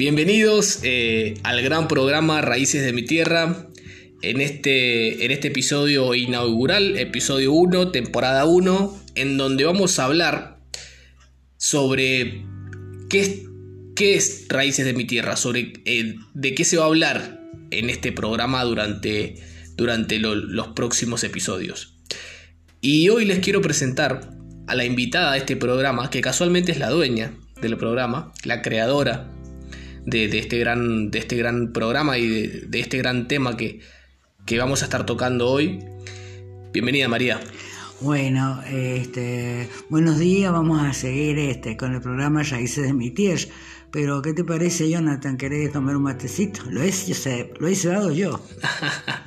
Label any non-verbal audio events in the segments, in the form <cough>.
Bienvenidos eh, al gran programa Raíces de mi Tierra. En este, en este episodio inaugural, episodio 1, temporada 1, en donde vamos a hablar sobre qué es, qué es Raíces de mi Tierra, sobre eh, de qué se va a hablar en este programa durante, durante los próximos episodios. Y hoy les quiero presentar a la invitada de este programa, que casualmente es la dueña del programa, la creadora de, este, gran, de este gran programa y de, este gran tema que, que, vamos a estar tocando hoy. Bienvenida María. Bueno, este, buenos días, vamos a seguir este, con el programa Raíces de mi tierra. Pero, ¿qué te parece, Jonathan? ¿Querés tomar un matecito? Lo, he, lo he yo.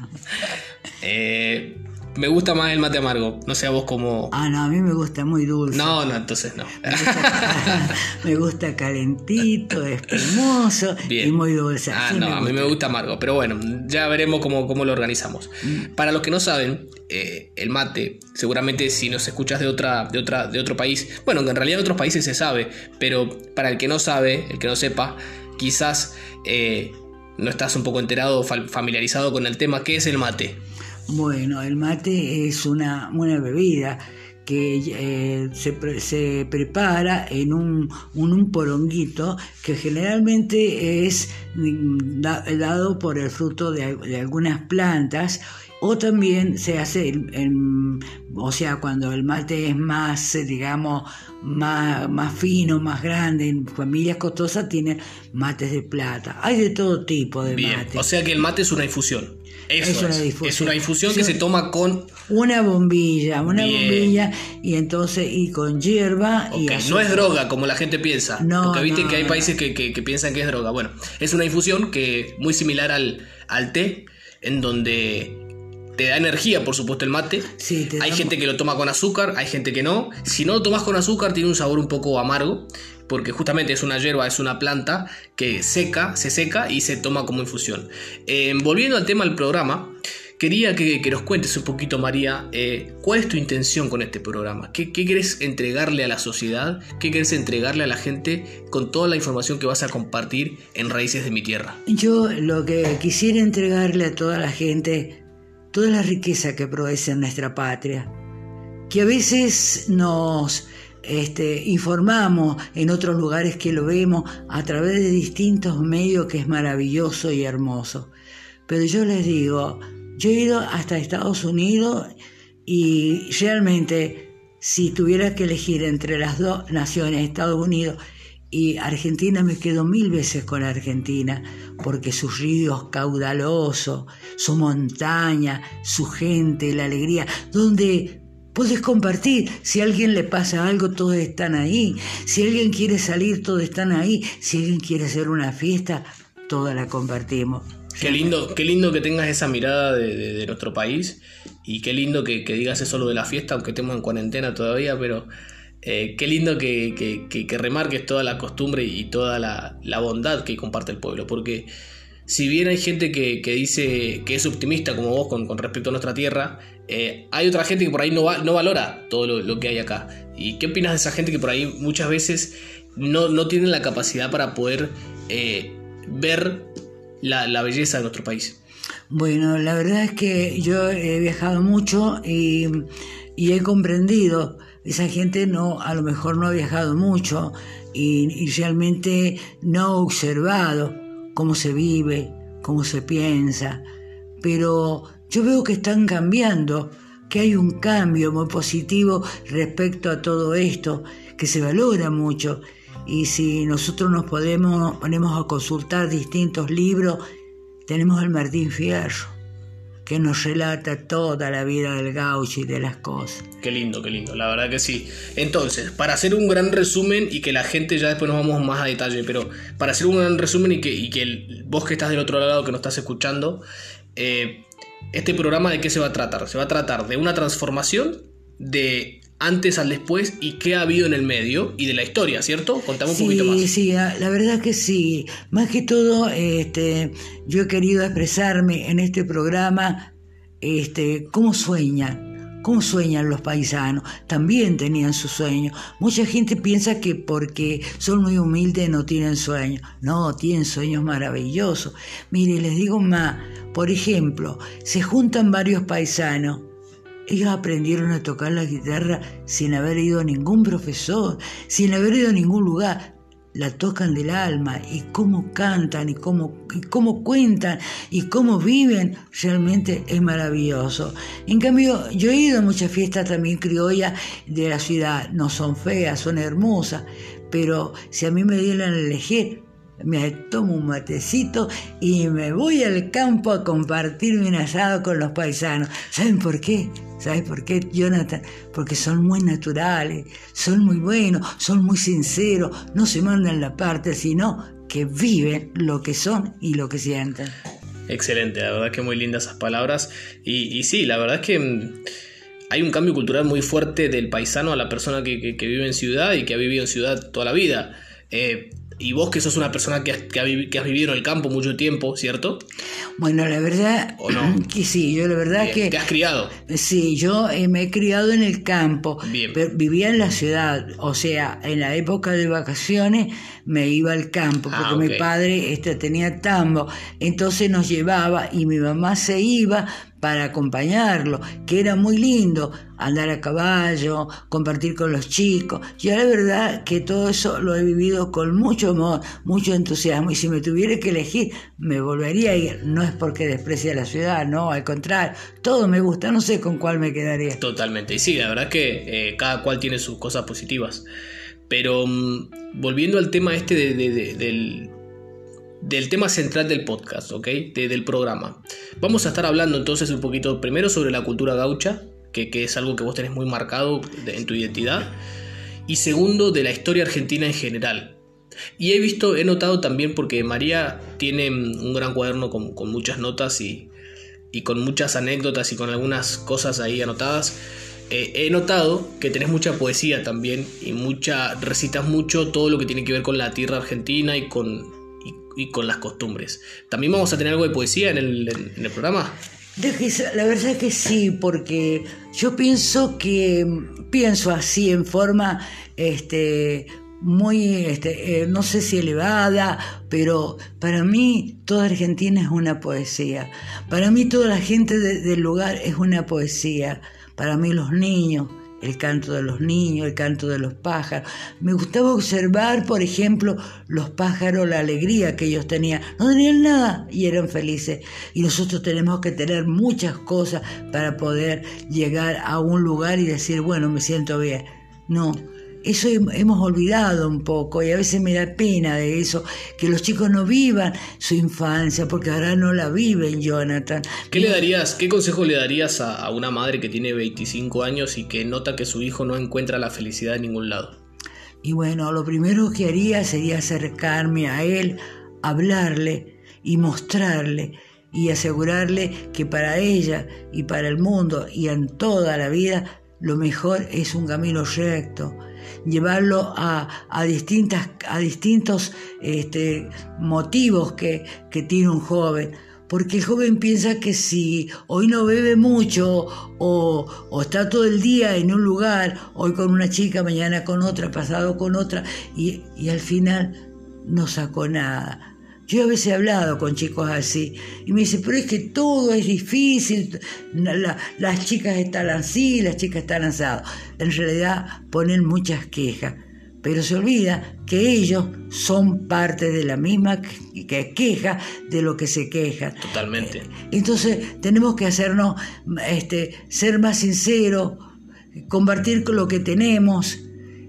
<laughs> eh, me gusta más el mate amargo. No sé a vos cómo. Ah, no, a mí me gusta muy dulce. No, no, entonces no. Me gusta, <laughs> calentito, espumoso y muy dulce. Ah, no, a mí me gusta amargo. Pero bueno, ya veremos cómo, cómo lo organizamos. Mm. Para los que no saben, eh, el mate, seguramente si nos escuchas de, otra, de, otra, de otro país, bueno, en realidad en otros países se sabe, pero para el que no sabe, el que no sepa, quizás eh, no estás un poco enterado familiarizado con el tema, ¿qué es el mate? Bueno, el mate es una, una bebida que eh, se, se, prepara en un, un, poronguito que generalmente es mm, dado por el fruto de, de algunas plantas o también se hace, en, o sea, cuando el mate es más, digamos, más, más fino, más grande, en familias costosas tienen mates de plata. Hay de todo tipo de Bien, mate. O sea que el mate es una infusión. Eso es, una difusión. es una que se toma con una bombilla, una bombilla y entonces y con hierba y no es droga como la gente piensa, no, porque viste que hay países que, que, piensan que es droga. Bueno, es una infusión que muy similar al, al té, en donde te da energía, por supuesto, el mate. hay gente que lo toma con azúcar, hay gente que no. Si no lo tomas con azúcar, tiene un sabor un poco amargo, porque justamente es una hierba, es una planta que seca, se seca y se toma como infusión. Eh, volviendo al tema del programa, quería que, nos cuentes un poquito, María, eh, cuál es tu intención con este programa. ¿Qué, ¿Qué querés entregarle a la sociedad? ¿Qué querés entregarle a la gente con toda la información que vas a compartir en Raíces de mi Tierra? Yo lo que quisiera entregarle a toda la gente toda la riqueza que produce nuestra patria, que a veces nos este, informamos en otros lugares que lo vemos a través de distintos medios que es maravilloso y hermoso. Pero yo les digo, yo he ido hasta Estados Unidos y realmente si tuviera que elegir entre las dos naciones, Estados Unidos y Argentina me quedo mil veces con Argentina, porque sus ríos caudalosos, su montaña, su gente, la alegría, donde puedes compartir. Si a alguien le pasa algo, todos están ahí. Si alguien quiere salir, todos están ahí. Si alguien quiere hacer una fiesta, toda la compartimos. Qué lindo, qué lindo que tengas esa mirada de, nuestro país y qué lindo que, digas eso de la fiesta, aunque estemos en cuarentena todavía, pero eh, qué lindo que, remarques toda la costumbre y toda la, bondad que comparte el pueblo, porque si bien hay gente que, dice que es optimista como vos con, respecto a nuestra tierra, eh, hay otra gente que por ahí no, no valora todo lo, que hay acá. ¿Y qué opinas de esa gente que por ahí muchas veces no, no tienen la capacidad para poder eh, ver la, belleza de nuestro país? Bueno, la verdad es que yo he viajado mucho y, y he comprendido esa gente no, a lo mejor no ha viajado mucho y, realmente no ha observado cómo se vive, cómo se piensa, pero yo veo que están cambiando, que hay un cambio muy positivo respecto a todo esto, que se valora mucho. Y si nosotros nos podemos, ponemos a consultar distintos libros, tenemos el Martín Fierro que nos relata toda la vida del gaucho y de las cosas. Qué lindo, qué lindo, la verdad que sí. Entonces, para hacer un gran resumen y que la gente ya después nos vamos más a detalle, pero para hacer un gran resumen y que, y que vos que estás del otro lado, que nos estás escuchando, eh, este programa de qué se va a tratar? Se va a tratar de una transformación de antes al después y qué ha habido en el medio y de la historia, ¿cierto? Contamos un poquito más. Sí, sí, la verdad que sí. Más que todo, este, yo he querido expresarme en este programa este, cómo sueña, ¿Cómo sueñan los paisanos? También tenían sus sueños. Mucha gente piensa que porque son muy humildes no tienen sueños. No, tienen sueños maravillosos. Mire, les digo más. Por ejemplo, se juntan varios paisanos. Ellos aprendieron a tocar la guitarra sin haber ido a ningún profesor, sin haber ido a ningún lugar la tocan del alma y cómo cantan y cómo, y cómo cuentan y cómo viven, realmente es maravilloso. En cambio, yo he ido a muchas fiestas también criollas de la ciudad, no son feas, son hermosas, pero si a mí me dieran a elegir, me tomo un matecito y me voy al campo a compartir un asado con los paisanos. ¿Saben por qué? ¿Sabes por qué, Jonathan? Porque son muy naturales, son muy buenos, son muy sinceros, no se mandan la parte, sino que viven lo que son y lo que sienten. Excelente, la verdad que muy lindas esas palabras. Y, sí, la verdad es que mm, hay un cambio cultural muy fuerte del paisano a la persona que, vive en ciudad y que ha vivido en ciudad toda la vida. Eh, y vos que sos una persona que has, que, has, vivido en el campo mucho tiempo, ¿cierto? Bueno, la verdad <clears throat> que sí, yo la verdad que... ¿Te has criado? Sí, yo eh, me he criado en el campo, Pero vivía en la ciudad, o sea, en la época de vacaciones me iba al campo, ah, porque mi padre este, tenía tambo, entonces nos llevaba y mi mamá se iba para acompañarlo, que era muy lindo, andar a caballo, compartir con los chicos. Yo la verdad que todo eso lo he vivido con mucho amor, mucho entusiasmo, y si me tuviera que elegir, me volvería a ir. No es porque desprecie la ciudad, no, al contrario, todo me gusta, no sé con cuál me quedaría. Totalmente, y sí, la verdad que eh, cada cual tiene sus cosas positivas. Pero mm, volviendo al tema este del, del tema central del podcast, ¿ok? del programa. Vamos a estar hablando entonces un poquito primero sobre la cultura gaucha, que, es algo que vos tenés muy marcado en tu identidad, y segundo de la historia argentina en general. Y he visto, he notado también porque María tiene mm, un gran cuaderno con, muchas notas y, y con muchas anécdotas y con algunas cosas ahí anotadas. Eh, he notado que tenés mucha poesía también y mucha recitas mucho todo lo que tiene que ver con la tierra argentina y con, y, con las costumbres. ¿También vamos a tener algo de poesía en el, programa? La verdad es que sí, porque yo pienso que pienso así en forma este, muy, este, eh, no sé si elevada, pero para mí toda Argentina es una poesía. Para mí toda la gente del lugar es una poesía. Para mí los niños, el canto de los niños, el canto de los pájaros. Me gustaba observar, por ejemplo, los pájaros, la alegría que ellos tenían. No tenían nada y eran felices. Y nosotros tenemos que tener muchas cosas para poder llegar a un lugar y decir, bueno, me siento bien. No, eso hemos olvidado un poco y a veces me da pena de eso, que los chicos no vivan su infancia, porque ahora no la viven, Jonathan. ¿Qué le darías, qué consejo le darías a, una madre que tiene 25 años y que nota que su hijo no encuentra la felicidad en ningún lado? Y bueno, lo primero que haría sería acercarme a él, hablarle y mostrarle y asegurarle que para ella y para el mundo y en toda la vida lo mejor es un camino recto, llevarlo a, distintas, a distintos este, motivos que, tiene un joven. Porque el joven piensa que si hoy no bebe mucho o, o, está todo el día en un lugar, hoy con una chica, mañana con otra, pasado con otra, y, y al final no sacó nada yo a veces he hablado con chicos así y me dice, pero es que todo es difícil, las chicas están así, las chicas están asadas. En realidad ponen muchas quejas, pero se olvida que ellos son parte de la misma que queja de lo que se queja. Totalmente. Eh, entonces tenemos que hacernos, este, ser más sinceros, compartir con lo que tenemos,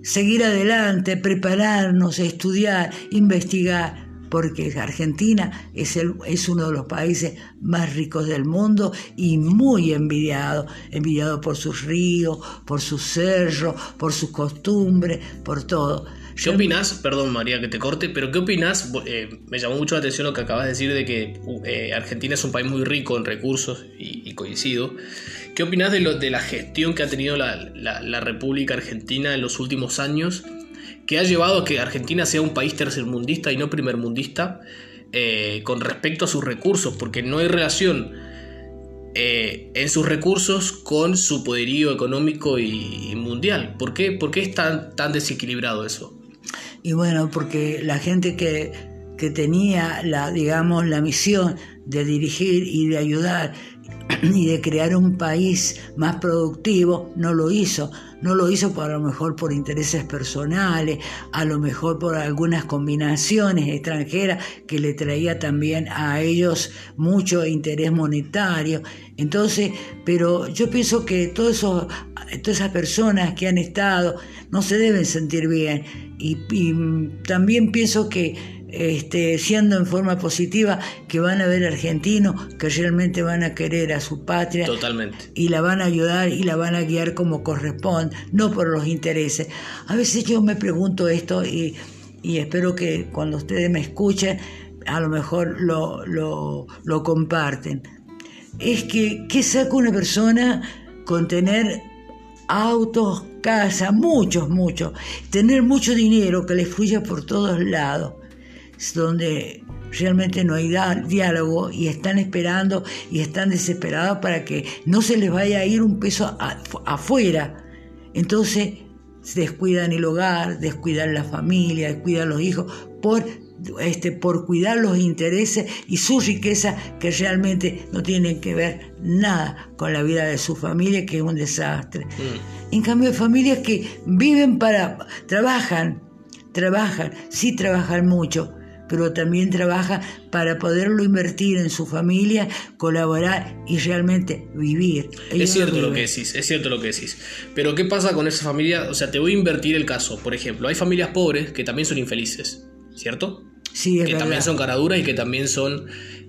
seguir adelante, prepararnos, estudiar, investigar porque Argentina es, el, es uno de los países más ricos del mundo y muy envidiado, envidiado por sus ríos, por sus cerros, por sus costumbres, por todo. ¿Qué opinas? Perdón María que te corte, pero ¿qué opinas? Eh, me llamó mucho la atención lo que acabas de decir de que eh, Argentina es un país muy rico en recursos y, coincido. ¿Qué opinas de, lo, de la gestión que ha tenido la, la República Argentina en los últimos años? Que ha llevado a que Argentina sea un país tercermundista y no primermundista eh, con respecto a sus recursos, porque no hay relación eh, en sus recursos con su poderío económico y, mundial. ¿Por qué, ¿Por qué es tan, tan desequilibrado eso? Y bueno, porque la gente que, que tenía la, digamos, la misión de dirigir y de ayudar y de crear un país más productivo, no lo hizo. No lo hizo por a lo mejor por intereses personales, a lo mejor por algunas combinaciones extranjeras que le traía también a ellos mucho interés monetario. Entonces, pero yo pienso que todas esas personas que han estado no se deben sentir bien. y también pienso que este, siendo en forma positiva, que van a ver argentinos que realmente van a querer a su patria. Totalmente. Y la van a ayudar y la van a guiar como corresponde, no por los intereses. A veces yo me pregunto esto y, espero que cuando ustedes me escuchen, a lo mejor lo, lo comparten. Es que, ¿qué saca una persona con tener autos, casa, muchos, muchos, tener mucho dinero que les fluya por todos lados? Donde realmente no hay diálogo y están esperando y están desesperados para que no se les vaya a ir un peso afuera. Entonces descuidan el hogar, descuidan la familia, descuidan los hijos por, este, por cuidar los intereses y su riqueza que realmente no tienen que ver nada con la vida de su familia, que es un desastre. Mm. En cambio, hay familias que viven para, trabajan, trabajan, sí trabajan mucho, pero también trabaja para poderlo invertir en su familia, colaborar y realmente vivir. es cierto lo que decís, es cierto lo que decís. Pero ¿qué pasa con esa familia? O sea, te voy a invertir el caso. Por ejemplo, hay familias pobres que también son infelices, ¿cierto? Sí, es Que también son caraduras y que también son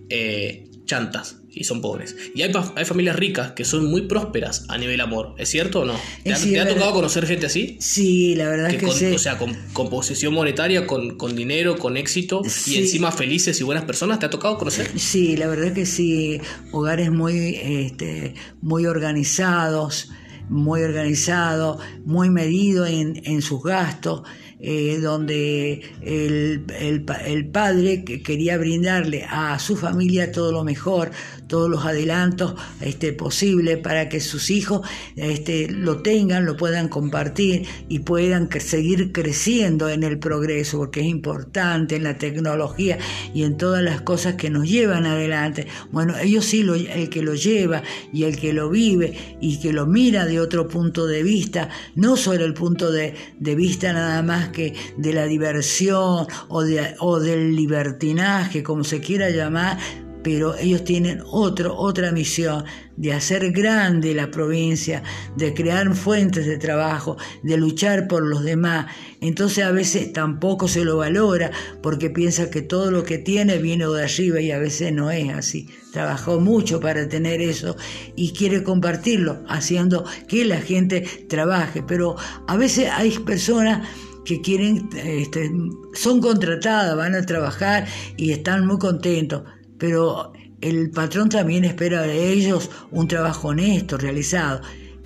eh, chantas y son pobres. Y hay, hay, familias ricas que son muy prósperas a nivel amor, ¿es cierto o no? ¿Te, ha, tocado conocer gente así? Sí, la verdad que, que sí. O sea, con, con posición monetaria, con, con, dinero, con éxito y encima felices y buenas personas, ¿te ha tocado conocer? Sí, la verdad que sí. Hogares muy, este, muy organizados, muy organizados, muy medidos en, en sus gastos. Eh, donde el, el, padre quería brindarle a su familia todo lo mejor, todos los adelantos este, posibles para que sus hijos este, lo tengan, lo puedan compartir y puedan seguir creciendo en el progreso, porque es importante en la tecnología y en todas las cosas que nos llevan adelante. Bueno, ellos sí, lo, el que lo lleva y el que lo vive y que lo mira de otro punto de vista, no solo el punto de, de vista nada más de la diversión o, de, o del libertinaje, como se quiera llamar, pero ellos tienen otro, otra misión de hacer grande la provincia, de crear fuentes de trabajo, de luchar por los demás. Entonces a veces tampoco se lo valora porque piensa que todo lo que tiene viene de arriba y a veces no es así. Trabajó mucho para tener eso y quiere compartirlo, haciendo que la gente trabaje. Pero a veces hay personas que quieren, este, son contratadas, van a trabajar y están muy contentos, pero el patrón también espera de ellos un trabajo honesto, realizado.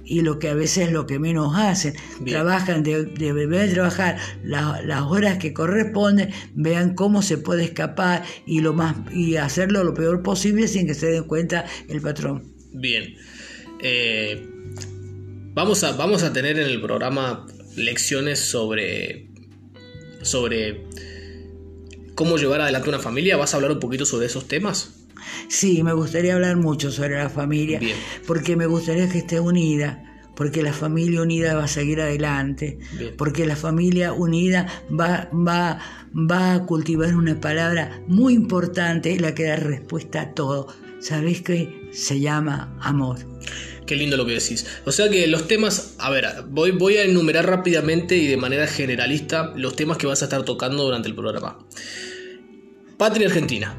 Y lo que a veces es lo que menos hacen, trabajan, de, de, trabajar las horas que corresponden, vean cómo se puede escapar y, lo más, y hacerlo lo peor posible sin que se den cuenta el patrón. Bien. Eh, vamos, a, vamos a tener en el programa lecciones sobre, sobre cómo llevar adelante una familia. ¿Vas a hablar un poquito sobre esos temas? Sí, me gustaría hablar mucho sobre la familia, porque me gustaría que esté unida, porque la familia unida va a seguir adelante, porque la familia unida va, va, va a cultivar una palabra muy importante, la que da respuesta a todo. ¿Sabés qué? Se llama amor. Qué lindo lo que decís. O sea que los temas, a ver, voy, voy a enumerar rápidamente y de manera generalista los temas que vas a estar tocando durante el programa. Patria Argentina.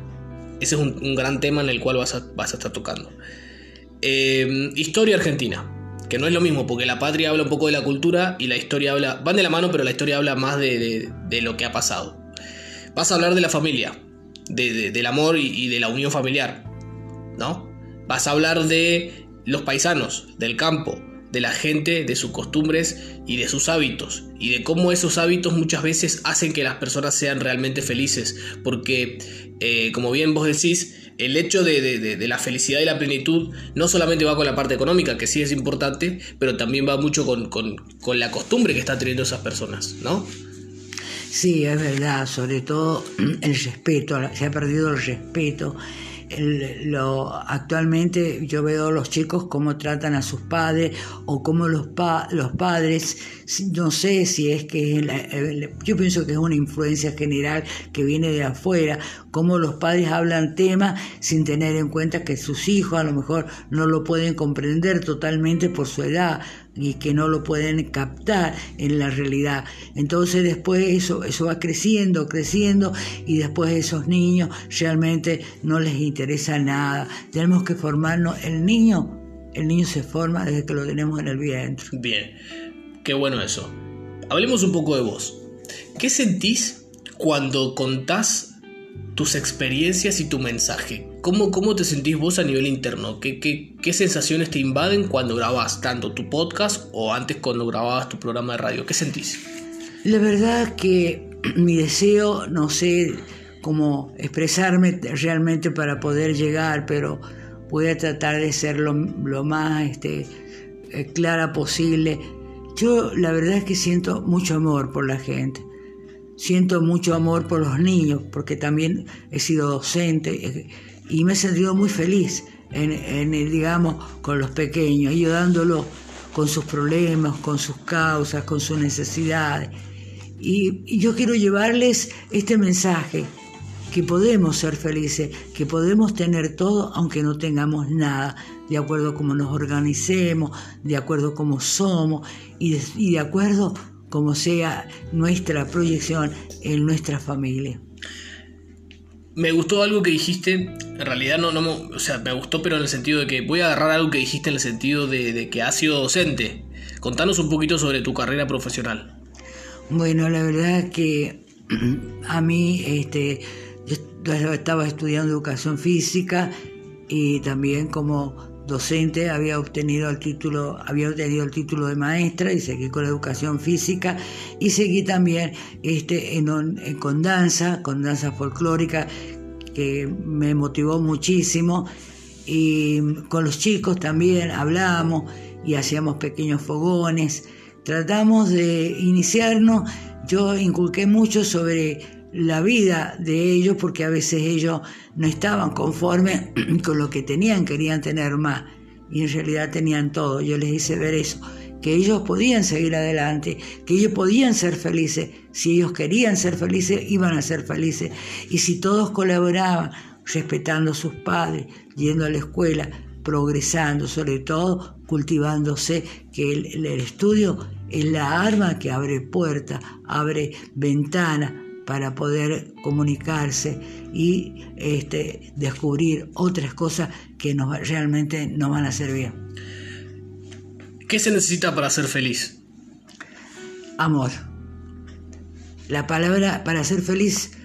Ese es un, gran tema en el cual vas a, vas a estar tocando. Eh, historia Argentina. Que no es lo mismo, porque la patria habla un poco de la cultura y la historia habla. Van de la mano, pero la historia habla más de, lo que ha pasado. Vas a hablar de la familia, del amor y de la unión familiar. ¿No? Vas a hablar de los paisanos del campo, de la gente, de sus costumbres y de sus hábitos, y de cómo esos hábitos muchas veces hacen que las personas sean realmente felices, porque, eh, como bien vos decís, el hecho de, la felicidad y la plenitud no solamente va con la parte económica, que sí es importante, pero también va mucho con, con la costumbre que están teniendo esas personas, ¿no? Sí, es verdad, sobre todo <clears throat> el respeto, se ha perdido el respeto lo, actualmente yo veo a los chicos cómo tratan a sus padres o cómo los, los padres, no sé si es que yo pienso que es una influencia general que viene de afuera, cómo los padres hablan temas sin tener en cuenta que sus hijos a lo mejor no lo pueden comprender totalmente por su edad y que no lo pueden captar en la realidad. Entonces después eso, eso va creciendo, creciendo y después esos niños realmente no les interesa nada. Tenemos que formarnos, el niño, el niño se forma desde que lo tenemos en el vientre. Bien, qué bueno eso. Hablemos un poco de vos. ¿Qué sentís cuando contás tus experiencias y tu mensaje? ¿Cómo, ¿Cómo te sentís vos a nivel interno? ¿Qué, ¿Qué, qué, sensaciones te invaden cuando grabás tanto tu podcast o antes cuando grababas tu programa de radio? ¿Qué sentís? La verdad que <clears throat> mi deseo, no sé cómo expresarme realmente para poder llegar, pero voy a tratar de ser lo, lo más este, eh, clara posible. Yo la verdad es que siento mucho amor por la gente siento mucho amor por los niños, porque también he sido docente eh, y me he sentido muy feliz en, digamos, con los pequeños, ayudándolos con sus problemas, con sus causas, con sus necesidades. Y, yo quiero llevarles este mensaje, que podemos ser felices, que podemos tener todo aunque no tengamos nada, de acuerdo a cómo nos organicemos, de acuerdo a cómo somos y de, y de acuerdo como sea nuestra proyección en nuestra familia. Me gustó algo que dijiste, en realidad no, no, o sea, me gustó, pero en el sentido de que voy a agarrar algo que dijiste en el sentido de, que has sido docente. Contanos un poquito sobre tu carrera profesional. Bueno, la verdad que <clears throat> a mí, este, yo estaba estudiando educación física y también como docente, había obtenido el título, había obtenido el título de maestra y seguí con la educación física y seguí también este, en, con danza, con danza folclórica, que me motivó muchísimo. Y con los chicos también hablábamos y hacíamos pequeños fogones. Tratamos de iniciarnos, yo inculqué mucho sobre la vida de ellos porque a veces ellos no estaban conformes <clears throat> con lo que tenían, querían tener más y en realidad tenían todo. Yo les hice ver eso, que ellos podían seguir adelante, que ellos podían ser felices. Si ellos querían ser felices, iban a ser felices. Y si todos colaboraban, respetando a sus padres, yendo a la escuela, progresando, sobre todo cultivándose, que el, el estudio es la arma que abre puertas, abre ventanas para poder comunicarse y este, descubrir otras cosas que nos, realmente nos van a servir. ¿Qué se necesita para ser feliz? Amor. La palabra para ser feliz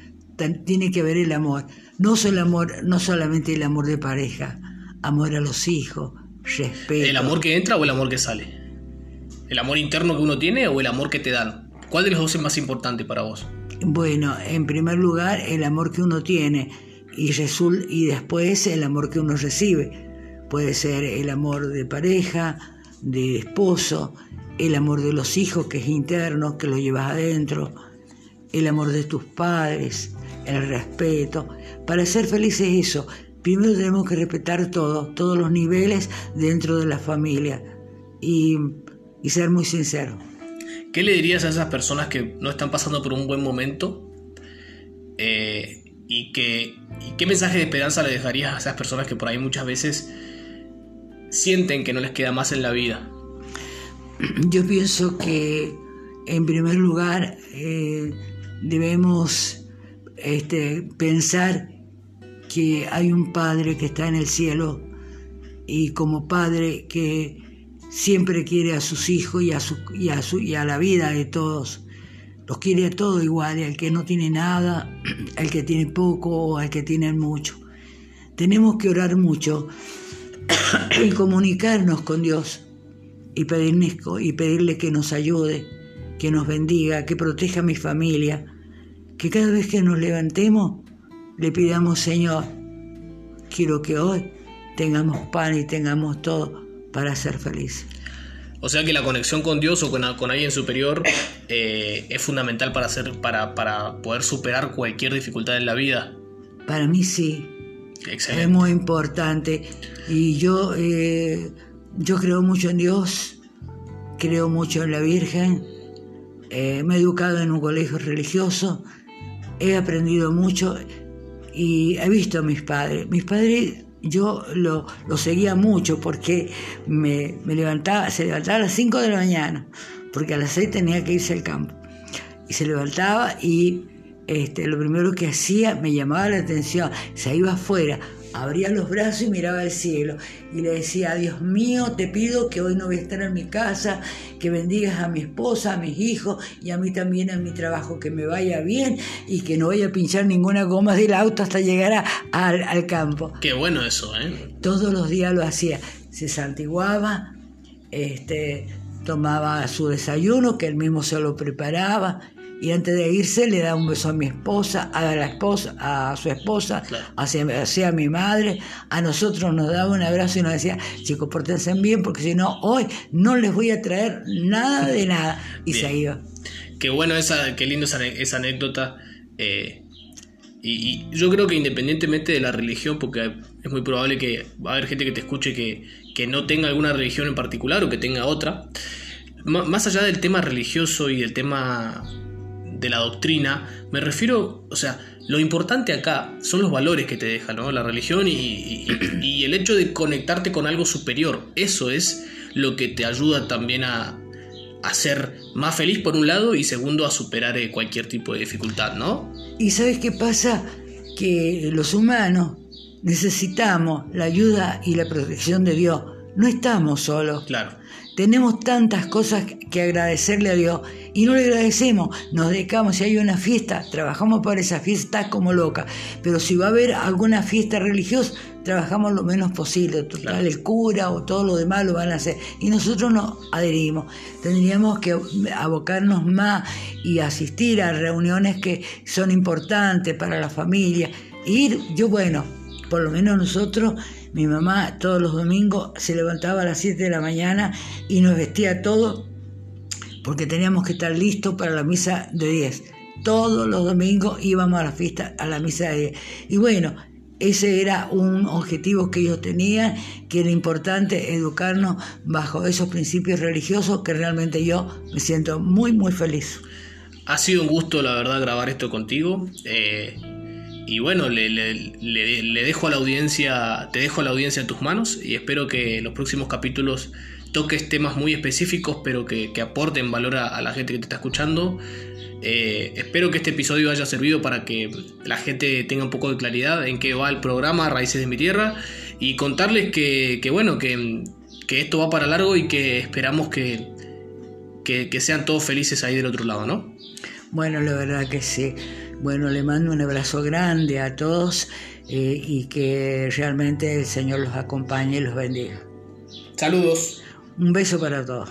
tiene que ver el amor. No solo amor, no solamente el amor de pareja, amor a los hijos, respeto. ¿El amor que entra o el amor que sale? ¿El amor interno que uno tiene o el amor que te dan? ¿Cuál de los dos es más importante para vos? Bueno, en primer lugar, el amor que uno tiene y, y después el amor que uno recibe. Puede ser el amor de pareja, de esposo, el amor de los hijos que es interno, que lo llevas adentro, el amor de tus padres, el respeto. Para ser felices eso, primero tenemos que respetar todo, todos los niveles dentro de la familia y, y ser muy sinceros. ¿Qué le dirías a esas personas que no están pasando por un buen momento? Eh, y, que, qué mensaje de esperanza le dejarías a esas personas que por ahí muchas veces sienten que no les queda más en la vida? <clears throat> Yo pienso que en primer lugar eh, debemos este, pensar que hay un Padre que está en el cielo y como Padre que siempre quiere a sus hijos y a, su, y a, su, y a la vida de todos. Los quiere a todos igual, al que no tiene nada, <clears throat> al que tiene poco o al que tiene mucho. Tenemos que orar mucho <clears throat> y comunicarnos con Dios y, pedirle, y pedirle que nos ayude, que nos bendiga, que proteja a mi familia, que cada vez que nos levantemos le pidamos, Señor, quiero que hoy tengamos pan y tengamos todo para ser felices. O sea que la conexión con Dios o con, con alguien superior eh, es fundamental para, hacer, para, para poder superar cualquier dificultad en la vida. Para mí sí. Excelente. Es muy importante. Y yo, eh, yo creo mucho en Dios, creo mucho en la Virgen. Eh, me he educado en un colegio religioso, he aprendido mucho y he visto a mis padres. Mis padres yo lo, seguía mucho porque me, levantaba, se levantaba a las 5 de la mañana, porque a las 6 tenía que irse al campo. Y se levantaba y este, lo primero que hacía me llamaba la atención, se iba afuera abría los brazos y miraba al cielo y le decía, Dios mío, te pido que hoy no voy a estar en mi casa, que bendigas a mi esposa, a mis hijos y a mí también en mi trabajo, que me vaya bien y que no vaya a pinchar ninguna goma del auto hasta llegar al, al campo. Qué bueno eso, ¿eh? Todos los días lo hacía, se santiguaba, este, tomaba su desayuno, que él mismo se lo preparaba, y antes de irse le da un beso a mi esposa, a la esposa, a su esposa, hacia, a mi madre, a nosotros nos daba un abrazo y nos decía, chicos, pórtense bien porque si no, hoy no les voy a traer nada de nada. Y se iba. Qué bueno esa, qué lindo esa, anécdota. Eh, y, yo creo que independientemente de la religión, porque es muy probable que va a haber gente que te escuche que, que no tenga alguna religión en particular o que tenga otra, más allá del tema religioso y del tema de la doctrina, me refiero, o sea, lo importante acá son los valores que te deja, ¿no? La religión y, el hecho de conectarte con algo superior. Eso es lo que te ayuda también a, a ser más feliz por un lado y segundo a superar eh, cualquier tipo de dificultad, ¿no? Y sabes qué pasa? Que los humanos necesitamos la ayuda y la protección de Dios. No estamos solos. Claro. Tenemos tantas cosas que agradecerle a Dios y no le agradecemos, nos dedicamos, si hay una fiesta, trabajamos por esa fiesta como loca, pero si va a haber alguna fiesta religiosa, trabajamos lo menos posible, total, el cura o todo lo demás lo van a hacer, y nosotros nos adherimos. Tendríamos que abocarnos más y asistir a reuniones que son importantes para la familia. Ir, yo bueno, por lo menos nosotros mi mamá todos los domingos se levantaba a las 7 de la mañana y nos vestía todo porque teníamos que estar listos para la misa de 10. Todos los domingos íbamos a la fiesta, a la misa de 10. Y bueno, ese era un objetivo que ellos tenían, que era importante educarnos bajo esos principios religiosos que realmente yo me siento muy, muy feliz. Ha sido un gusto, la verdad, grabar esto contigo. Eh, y bueno, le, le, dejo a la audiencia, te dejo a la audiencia en tus manos y espero que los próximos capítulos toques temas muy específicos, pero que, aporten valor a, la gente que te está escuchando. Eh, espero que este episodio haya servido para que la gente tenga un poco de claridad en qué va el programa Raíces de mi Tierra y contarles que, bueno, que, esto va para largo y que esperamos que, que, sean todos felices ahí del otro lado, ¿no? Bueno, la verdad que sí. Bueno, le mando un abrazo grande a todos eh, y que realmente el Señor los acompañe y los bendiga. Saludos. Un beso para todos.